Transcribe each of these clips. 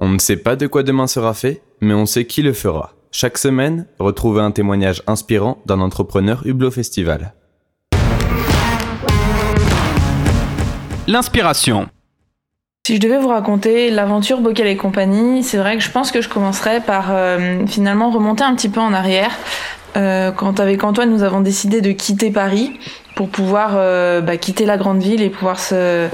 On ne sait pas de quoi demain sera fait, mais on sait qui le fera. Chaque semaine, retrouvez un témoignage inspirant d'un entrepreneur Hublot Festival. L'inspiration. Si je devais vous raconter l'aventure Bocal et compagnie, c'est vrai que je pense que je commencerais par euh, finalement remonter un petit peu en arrière. Euh, quand avec Antoine, nous avons décidé de quitter Paris pour pouvoir euh, bah, quitter la grande ville et pouvoir se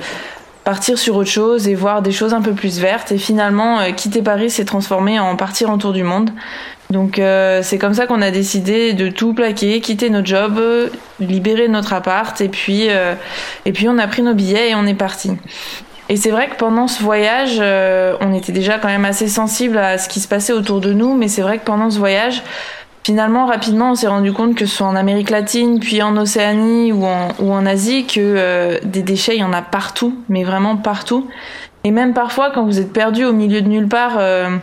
partir sur autre chose et voir des choses un peu plus vertes. Et finalement, euh, quitter Paris s'est transformé en partir en tour du monde. Donc euh, c'est comme ça qu'on a décidé de tout plaquer, quitter notre job, libérer notre appart et puis euh, et puis on a pris nos billets et on est parti. Et c'est vrai que pendant ce voyage, on était déjà quand même assez sensible à ce qui se passait autour de nous, mais c'est vrai que pendant ce voyage, Finalement, rapidement, on s'est rendu compte que ce soit en Amérique latine, puis en Océanie ou en, Asie, que euh, des déchets, il y en a partout, mais vraiment partout. Et même parfois, quand vous êtes perdu au milieu de nulle part, euh,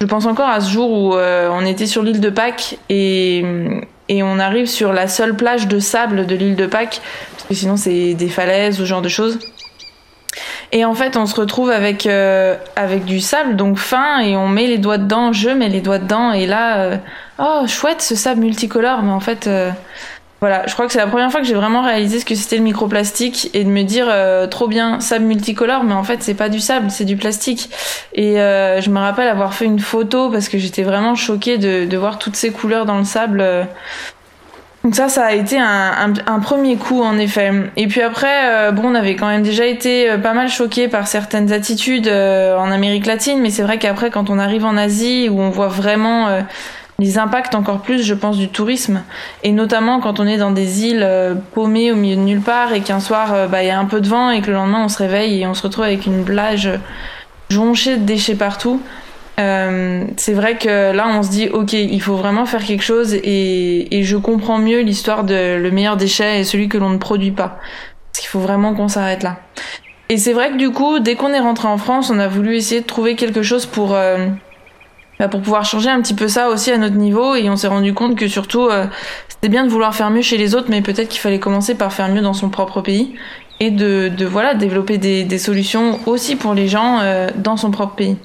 je pense encore à ce jour où euh, on était sur l'île de Pâques et, et on arrive sur la seule plage de sable de l'île de Pâques, parce que sinon c'est des falaises ou ce genre de choses. Et en fait, on se retrouve avec euh, avec du sable donc fin et on met les doigts dedans. Je mets les doigts dedans et là, euh, oh chouette ce sable multicolore. Mais en fait, euh, voilà, je crois que c'est la première fois que j'ai vraiment réalisé ce que c'était le microplastique et de me dire trop bien sable multicolore, mais en fait c'est pas du sable, c'est du plastique. Et je me rappelle avoir fait une photo parce que j'étais vraiment choquée de, de voir toutes ces couleurs dans le sable. Donc ça, ça a été un, premier coup en effet. Et puis après, euh, bon, on avait quand même déjà été euh, pas mal choqué par certaines attitudes euh, en Amérique latine, mais c'est vrai qu'après, quand on arrive en Asie, où on voit vraiment les impacts encore plus, je pense, du tourisme, et notamment quand on est dans des îles paumées au milieu de nulle part et qu'un soir, bah, il y a un peu de vent et que le lendemain on se réveille et on se retrouve avec une plage jonchée de déchets partout. Euh, c'est vrai que là, on se dit, ok, il faut vraiment faire quelque chose et, je comprends mieux l'histoire de le meilleur déchet et celui que l'on ne produit pas. Parce qu'il faut vraiment qu'on s'arrête là. Et c'est vrai que du coup, dès qu'on est rentré en France, on a voulu essayer de trouver quelque chose pour euh, bah, pour pouvoir changer un petit peu ça aussi à notre niveau. Et on s'est rendu compte que surtout, euh, c'était bien de vouloir faire mieux chez les autres, mais peut-être qu'il fallait commencer par faire mieux dans son propre pays et de, voilà développer des, des solutions aussi pour les gens dans son propre pays.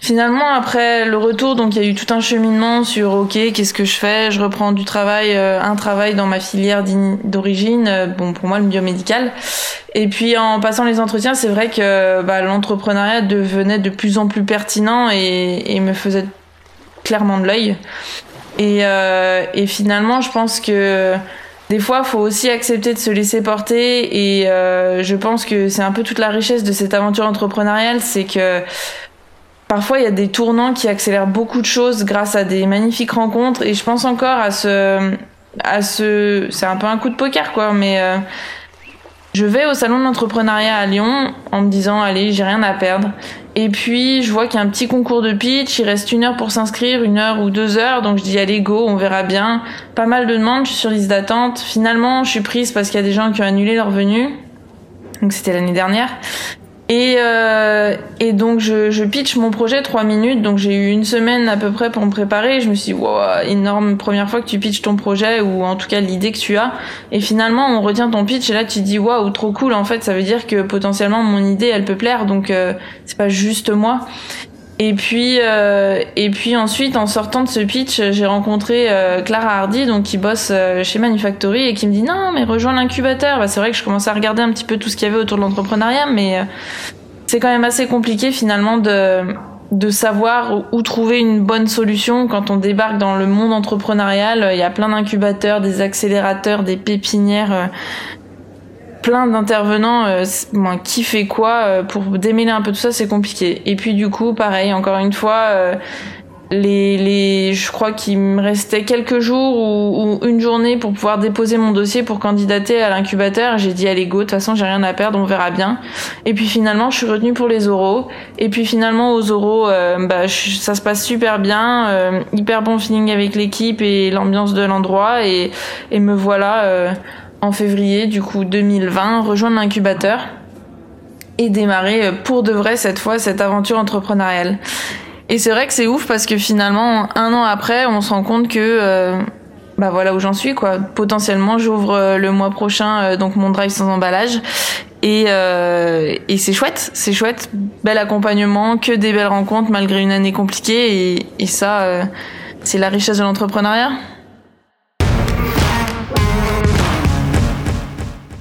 Finalement, après le retour, donc il y a eu tout un cheminement sur OK, qu'est-ce que je fais? Je reprends du travail, euh, un travail dans ma filière d'origine, euh, bon pour moi le biomédical. Et puis en passant les entretiens, c'est vrai que bah, l'entrepreneuriat devenait de plus en plus pertinent et, et me faisait clairement de l'œil. Et, euh, et finalement, je pense que des fois, faut aussi accepter de se laisser porter. Et euh, je pense que c'est un peu toute la richesse de cette aventure entrepreneuriale, c'est que Parfois, il y a des tournants qui accélèrent beaucoup de choses grâce à des magnifiques rencontres. Et je pense encore à ce, à ce, c'est un peu un coup de poker, quoi. Mais euh, je vais au salon de l'entrepreneuriat à Lyon en me disant, allez, j'ai rien à perdre. Et puis, je vois qu'il y a un petit concours de pitch. Il reste une heure pour s'inscrire, une heure ou deux heures. Donc, je dis, allez, go, on verra bien. Pas mal de demandes. Je suis sur liste d'attente. Finalement, je suis prise parce qu'il y a des gens qui ont annulé leur venue. Donc, c'était l'année dernière. Et, euh, et donc je, je pitch mon projet trois minutes, donc j'ai eu une semaine à peu près pour me préparer. Je me suis dit, wow, énorme première fois que tu pitches ton projet ou en tout cas l'idée que tu as. Et finalement, on retient ton pitch et là tu te dis, waouh, trop cool. En fait, ça veut dire que potentiellement mon idée, elle peut plaire, donc euh, c'est pas juste moi. Et puis, euh, et puis ensuite, en sortant de ce pitch, j'ai rencontré euh, Clara Hardy, donc qui bosse euh, chez Manufactory, et qui me dit non, mais rejoins l'incubateur. Bah, c'est vrai que je commençais à regarder un petit peu tout ce qu'il y avait autour de l'entrepreneuriat, mais c'est quand même assez compliqué finalement de de savoir où trouver une bonne solution quand on débarque dans le monde entrepreneurial. Il y a plein d'incubateurs, des accélérateurs, des pépinières plein d'intervenants, euh, qui fait quoi euh, pour démêler un peu tout ça, c'est compliqué. Et puis du coup, pareil, encore une fois, euh, les, les, je crois qu'il me restait quelques jours ou, une journée pour pouvoir déposer mon dossier pour candidater à l'incubateur. J'ai dit allez go, de toute façon j'ai rien à perdre, on verra bien. Et puis finalement, je suis retenue pour les oraux. Et puis finalement aux oraux, bah, ça se passe super bien, hyper bon feeling avec l'équipe et l'ambiance de l'endroit et, et me voilà en février du coup 2020, rejoindre l'incubateur et démarrer euh, pour de vrai cette fois cette aventure entrepreneuriale. Et c'est vrai que c'est ouf parce que finalement un an après, on se rend compte que euh, bah voilà où j'en suis quoi. Potentiellement, j'ouvre euh, le mois prochain donc mon drive sans emballage Et, euh, et c'est chouette, c'est chouette, bel accompagnement, que des belles rencontres malgré une année compliquée. Et, et ça, c'est la richesse de l'entrepreneuriat.